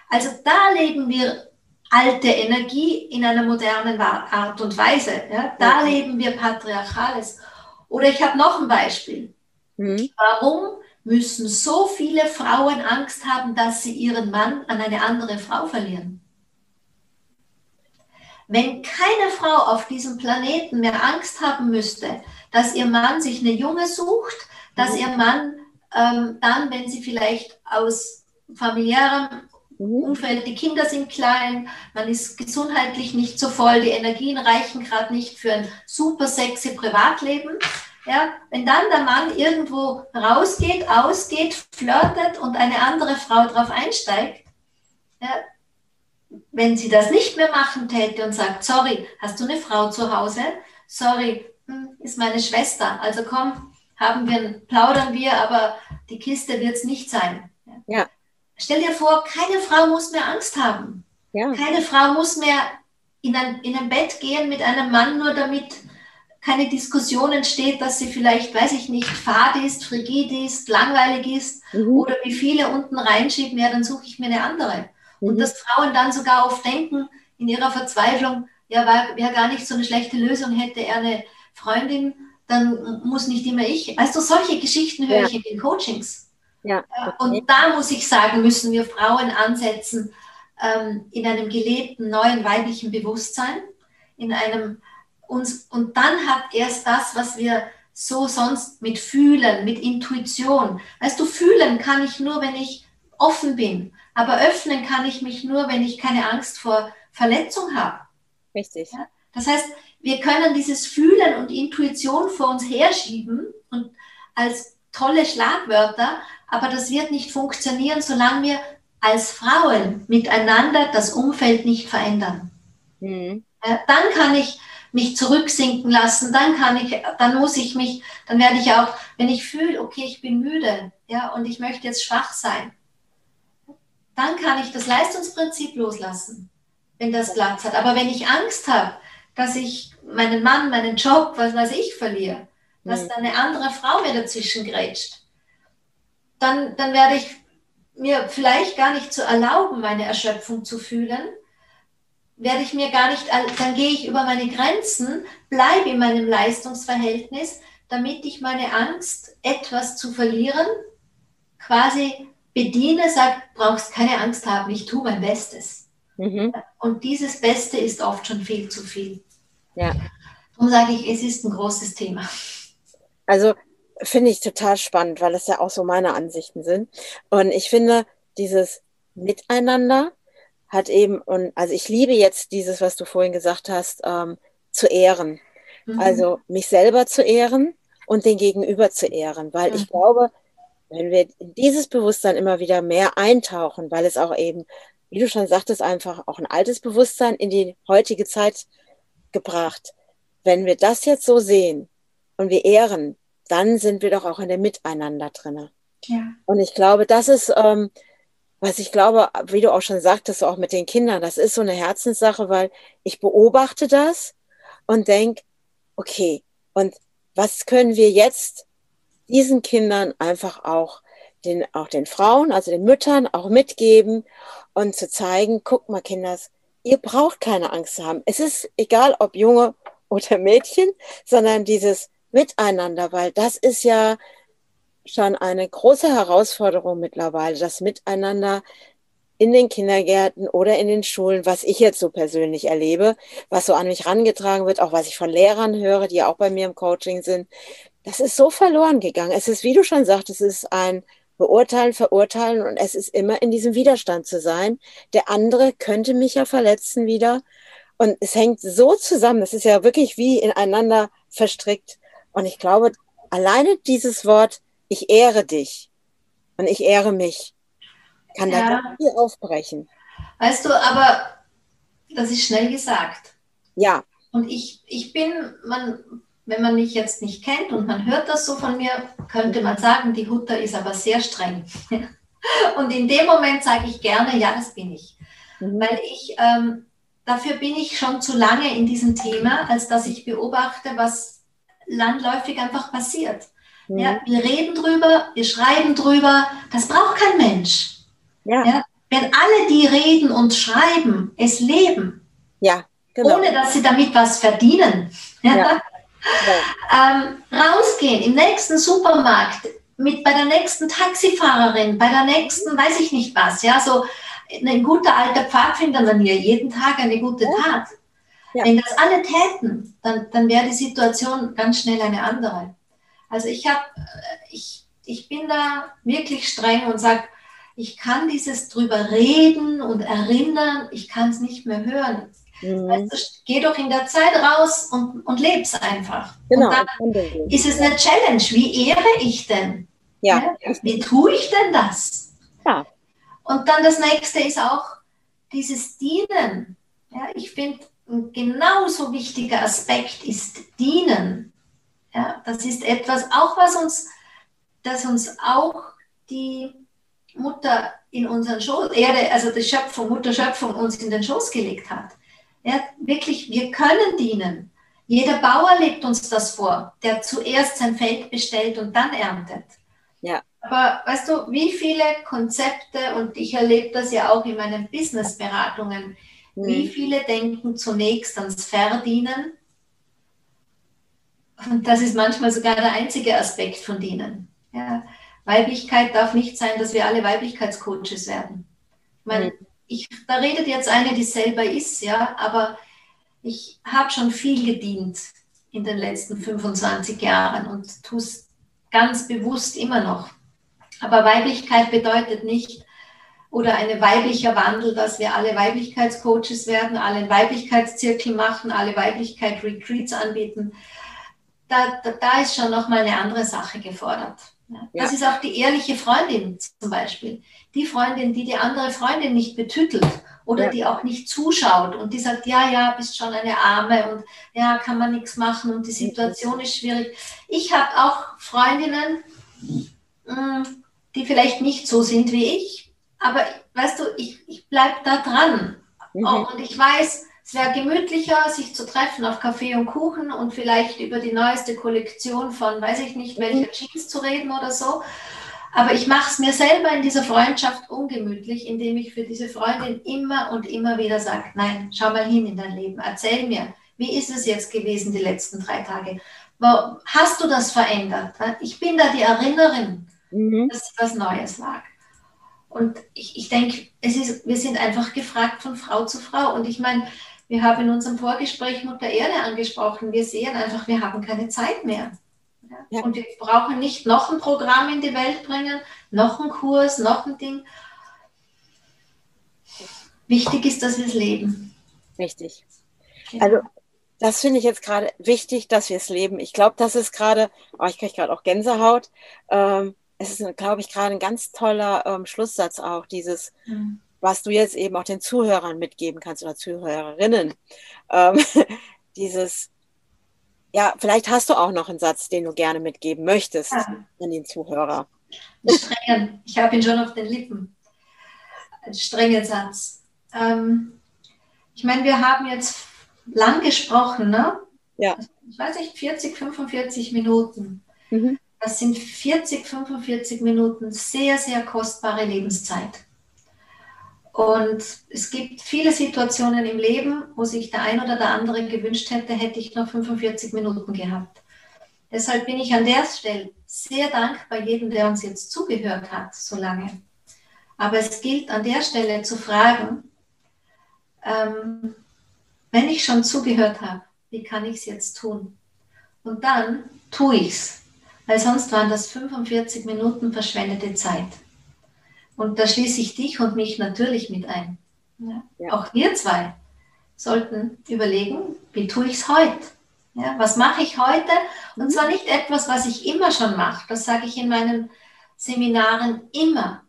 Also da leben wir alte Energie in einer modernen Art und Weise. Ja? Da mhm. leben wir Patriarchales. Oder ich habe noch ein Beispiel. Mhm. Warum müssen so viele Frauen Angst haben, dass sie ihren Mann an eine andere Frau verlieren. Wenn keine Frau auf diesem Planeten mehr Angst haben müsste, dass ihr Mann sich eine Junge sucht, dass ihr Mann ähm, dann, wenn sie vielleicht aus familiärem. Umfeld, die Kinder sind klein, man ist gesundheitlich nicht so voll, die Energien reichen gerade nicht für ein super sexy Privatleben, ja, wenn dann der Mann irgendwo rausgeht, ausgeht, flirtet und eine andere Frau drauf einsteigt, ja, wenn sie das nicht mehr machen täte und sagt, sorry, hast du eine Frau zu Hause? Sorry, hm, ist meine Schwester. Also komm, haben wir, plaudern wir, aber die Kiste wird es nicht sein. Ja. Stell dir vor, keine Frau muss mehr Angst haben. Ja. Keine Frau muss mehr in ein, in ein Bett gehen mit einem Mann, nur damit keine Diskussion entsteht, dass sie vielleicht, weiß ich nicht, fad ist, frigid ist, langweilig ist mhm. oder wie viele unten reinschieben, ja, dann suche ich mir eine andere. Mhm. Und dass Frauen dann sogar oft denken, in ihrer Verzweiflung, ja, wäre gar nicht so eine schlechte Lösung, hätte er eine Freundin, dann muss nicht immer ich. Also solche Geschichten höre ja. ich in den Coachings. Ja. Und da muss ich sagen, müssen wir Frauen ansetzen ähm, in einem gelebten neuen weiblichen Bewusstsein, in einem uns, und dann hat erst das, was wir so sonst mit Fühlen, mit Intuition. Weißt du, fühlen kann ich nur, wenn ich offen bin. Aber öffnen kann ich mich nur, wenn ich keine Angst vor Verletzung habe. Richtig. Ja? Das heißt, wir können dieses Fühlen und Intuition vor uns herschieben und als tolle Schlagwörter, aber das wird nicht funktionieren, solange wir als Frauen miteinander das Umfeld nicht verändern. Mhm. Ja, dann kann ich mich zurücksinken lassen, dann kann ich, dann muss ich mich, dann werde ich auch, wenn ich fühle, okay, ich bin müde, ja, und ich möchte jetzt schwach sein, dann kann ich das Leistungsprinzip loslassen, wenn das Platz hat. Aber wenn ich Angst habe, dass ich meinen Mann, meinen Job, was weiß ich, verliere, dass mhm. dann eine andere Frau mir dazwischen grätscht, dann, dann werde ich mir vielleicht gar nicht zu erlauben, meine Erschöpfung zu fühlen, werde ich mir gar nicht, dann gehe ich über meine Grenzen, bleibe in meinem Leistungsverhältnis, damit ich meine Angst, etwas zu verlieren, quasi bediene, sage, brauchst keine Angst haben, ich tue mein Bestes. Mhm. Und dieses Beste ist oft schon viel zu viel. Ja. Darum sage ich, es ist ein großes Thema. Also finde ich total spannend, weil es ja auch so meine Ansichten sind. Und ich finde, dieses Miteinander hat eben, und also ich liebe jetzt dieses, was du vorhin gesagt hast, ähm, zu ehren. Mhm. Also mich selber zu ehren und den Gegenüber zu ehren, weil mhm. ich glaube, wenn wir in dieses Bewusstsein immer wieder mehr eintauchen, weil es auch eben, wie du schon sagtest, einfach auch ein altes Bewusstsein in die heutige Zeit gebracht. Wenn wir das jetzt so sehen und wir ehren, dann sind wir doch auch in dem Miteinander drinne. Ja. Und ich glaube, das ist, ähm, was ich glaube, wie du auch schon sagtest, auch mit den Kindern, das ist so eine Herzenssache, weil ich beobachte das und denke, okay, und was können wir jetzt diesen Kindern einfach auch den, auch den Frauen, also den Müttern auch mitgeben und zu zeigen, guck mal, Kinders, ihr braucht keine Angst zu haben. Es ist egal, ob Junge oder Mädchen, sondern dieses Miteinander, weil das ist ja schon eine große Herausforderung mittlerweile, das Miteinander in den Kindergärten oder in den Schulen, was ich jetzt so persönlich erlebe, was so an mich rangetragen wird, auch was ich von Lehrern höre, die auch bei mir im Coaching sind, das ist so verloren gegangen. Es ist, wie du schon sagst, es ist ein Beurteilen, Verurteilen und es ist immer in diesem Widerstand zu sein. Der andere könnte mich ja verletzen wieder. Und es hängt so zusammen, das ist ja wirklich wie ineinander verstrickt. Und ich glaube, alleine dieses Wort, ich ehre dich und ich ehre mich, kann ja. da viel aufbrechen. Weißt du, aber das ist schnell gesagt. Ja. Und ich, ich bin, man, wenn man mich jetzt nicht kennt und man hört das so von mir, könnte man sagen, die Hutter ist aber sehr streng. und in dem Moment sage ich gerne, ja, das bin ich. Mhm. Weil ich, ähm, dafür bin ich schon zu lange in diesem Thema, als dass ich beobachte, was landläufig einfach passiert. Mhm. Ja, wir reden drüber, wir schreiben drüber, das braucht kein Mensch. Ja. ja. Wenn alle, die reden und schreiben, es leben, ja, genau. ohne dass sie damit was verdienen, ja. Ähm, rausgehen im nächsten Supermarkt, mit bei der nächsten Taxifahrerin, bei der nächsten, weiß ich nicht was, ja, so ein guter alter Pfadfindermanier, jeden Tag eine gute Tat. Ja. Wenn das alle täten, dann, dann wäre die Situation ganz schnell eine andere. Also ich habe, ich, ich bin da wirklich streng und sage, ich kann dieses drüber reden und erinnern, ich kann es nicht mehr hören. Mhm. Also, geh doch in der Zeit raus und, und leb's einfach. Genau. Und dann ist es eine Challenge. Wie ehre ich denn? Ja. ja. Wie tue ich denn das? Ja. Und dann das nächste ist auch dieses Dienen. Ja, ich finde, ein genauso wichtiger Aspekt ist Dienen. Ja, das ist etwas, auch was uns, das uns auch die Mutter in unseren Schoß, Erde, also die Schöpfung, Mutter Schöpfung uns in den Schoß gelegt hat. Ja, wirklich, wir können dienen. Jeder Bauer legt uns das vor, der zuerst sein Feld bestellt und dann erntet. Ja. Aber weißt du, wie viele Konzepte, und ich erlebe das ja auch in meinen Business-Beratungen, mhm. wie viele denken zunächst ans Verdienen? Und das ist manchmal sogar der einzige Aspekt von Dienen. Ja. Weiblichkeit darf nicht sein, dass wir alle Weiblichkeitscoaches werden. Ich meine, mhm. ich, da redet jetzt eine, die selber ist, ja, aber ich habe schon viel gedient in den letzten 25 Jahren und tue es ganz bewusst immer noch. Aber Weiblichkeit bedeutet nicht, oder ein weiblicher Wandel, dass wir alle Weiblichkeitscoaches werden, alle Weiblichkeitszirkel machen, alle Weiblichkeit-Retreats anbieten. Da, da, da ist schon nochmal eine andere Sache gefordert. Ja. Das ist auch die ehrliche Freundin zum Beispiel. Die Freundin, die die andere Freundin nicht betütelt oder ja. die auch nicht zuschaut und die sagt, ja, ja, bist schon eine Arme und ja, kann man nichts machen und die Situation ist schwierig. Ich habe auch Freundinnen, mm, die vielleicht nicht so sind wie ich, aber weißt du, ich, ich bleibe da dran. Mhm. Und ich weiß, es wäre gemütlicher, sich zu treffen auf Kaffee und Kuchen und vielleicht über die neueste Kollektion von, weiß ich nicht, welcher Jeans zu reden oder so. Aber ich mache es mir selber in dieser Freundschaft ungemütlich, indem ich für diese Freundin immer und immer wieder sage, nein, schau mal hin in dein Leben, erzähl mir, wie ist es jetzt gewesen die letzten drei Tage? Hast du das verändert? Ich bin da die Erinnerin, mhm. dass was Neues lag. Und ich, ich denke, wir sind einfach gefragt von Frau zu Frau. Und ich meine, wir haben in unserem Vorgespräch Mutter Erde angesprochen. Wir sehen einfach, wir haben keine Zeit mehr. Ja. Und wir brauchen nicht noch ein Programm in die Welt bringen, noch einen Kurs, noch ein Ding. Wichtig ist, dass wir es leben. Richtig. Also das finde ich jetzt gerade wichtig, dass wir es leben. Ich glaube, das ist gerade, oh, ich kriege gerade auch Gänsehaut. Ähm, es ist, glaube ich, gerade ein ganz toller ähm, Schlusssatz auch, dieses, mhm. Was du jetzt eben auch den Zuhörern mitgeben kannst oder Zuhörerinnen. Ähm, dieses, ja, vielleicht hast du auch noch einen Satz, den du gerne mitgeben möchtest ja. an den Zuhörer. Strengen. Ich habe ihn schon auf den Lippen. Ein strenger Satz. Ähm, ich meine, wir haben jetzt lang gesprochen, ne? Ja. Ich weiß nicht, 40, 45 Minuten. Mhm. Das sind 40, 45 Minuten sehr, sehr kostbare Lebenszeit. Und es gibt viele Situationen im Leben, wo sich der ein oder der andere gewünscht hätte, hätte ich noch 45 Minuten gehabt. Deshalb bin ich an der Stelle sehr dankbar jedem, der uns jetzt zugehört hat, so lange. Aber es gilt an der Stelle zu fragen, ähm, wenn ich schon zugehört habe, wie kann ich es jetzt tun? Und dann tue ich es, weil sonst waren das 45 Minuten verschwendete Zeit. Und da schließe ich dich und mich natürlich mit ein. Ja? Ja. Auch wir zwei sollten überlegen, wie tue ich es heute? Ja, was mache ich heute? Und zwar nicht etwas, was ich immer schon mache. Das sage ich in meinen Seminaren immer.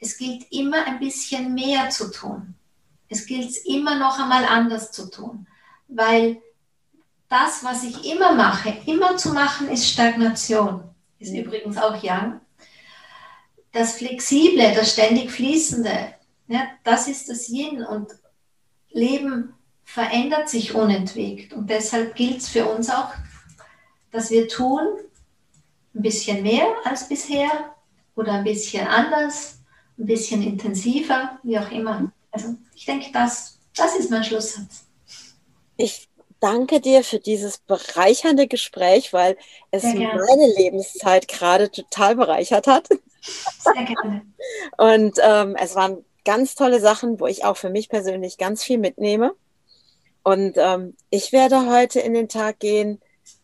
Es gilt immer ein bisschen mehr zu tun. Es gilt immer noch einmal anders zu tun. Weil das, was ich immer mache, immer zu machen, ist Stagnation. Ist mhm. übrigens auch Young das Flexible, das ständig Fließende, ja, das ist das Yin und Leben verändert sich unentwegt und deshalb gilt es für uns auch, dass wir tun ein bisschen mehr als bisher oder ein bisschen anders, ein bisschen intensiver, wie auch immer. Also ich denke, das, das ist mein Schlusssatz. Ich danke dir für dieses bereichernde Gespräch, weil es meine Lebenszeit gerade total bereichert hat. Sehr gerne. Und ähm, es waren ganz tolle Sachen, wo ich auch für mich persönlich ganz viel mitnehme. Und ähm, ich werde heute in den Tag gehen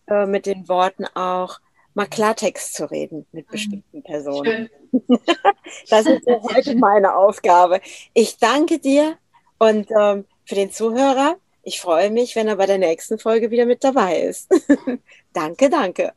äh, mit den Worten auch, mal Klartext zu reden mit mhm. bestimmten Personen. das ist so heute meine Aufgabe. Ich danke dir und ähm, für den Zuhörer. Ich freue mich, wenn er bei der nächsten Folge wieder mit dabei ist. danke, danke.